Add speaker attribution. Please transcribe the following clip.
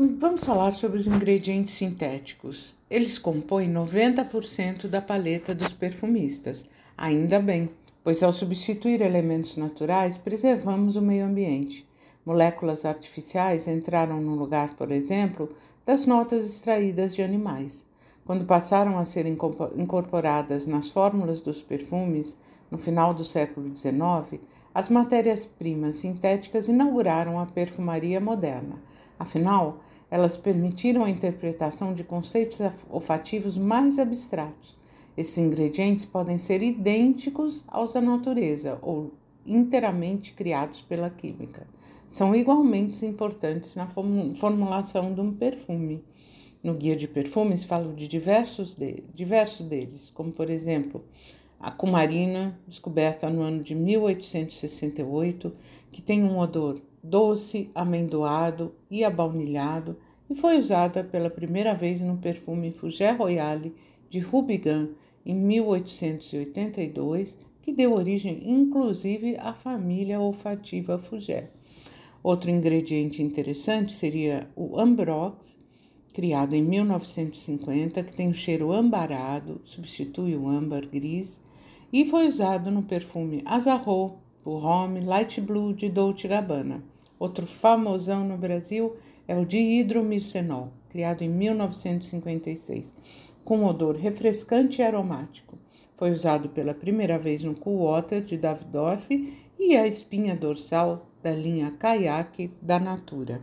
Speaker 1: Vamos falar sobre os ingredientes sintéticos. Eles compõem 90% da paleta dos perfumistas. Ainda bem, pois ao substituir elementos naturais, preservamos o meio ambiente. Moléculas artificiais entraram no lugar, por exemplo, das notas extraídas de animais. Quando passaram a ser incorporadas nas fórmulas dos perfumes, no final do século XIX, as matérias-primas sintéticas inauguraram a perfumaria moderna. Afinal, elas permitiram a interpretação de conceitos olfativos mais abstratos. Esses ingredientes podem ser idênticos aos da natureza ou inteiramente criados pela química. São igualmente importantes na formulação de um perfume. No guia de perfumes falo de diversos, de, diversos deles, como por exemplo a cumarina, descoberta no ano de 1868, que tem um odor doce, amendoado e abaunilhado e foi usada pela primeira vez no perfume Fougère Royale de Rubigan em 1882, que deu origem inclusive à família olfativa Fougère. Outro ingrediente interessante seria o Ambrox, criado em 1950, que tem um cheiro ambarado, substitui o âmbar gris, e foi usado no perfume Azarro, Pour Homme Light Blue de Dolce Gabbana. Outro famosão no Brasil é o dihidromicenol, criado em 1956, com odor refrescante e aromático. Foi usado pela primeira vez no Cool Water de Davidoff e a espinha dorsal da linha Kayak da Natura.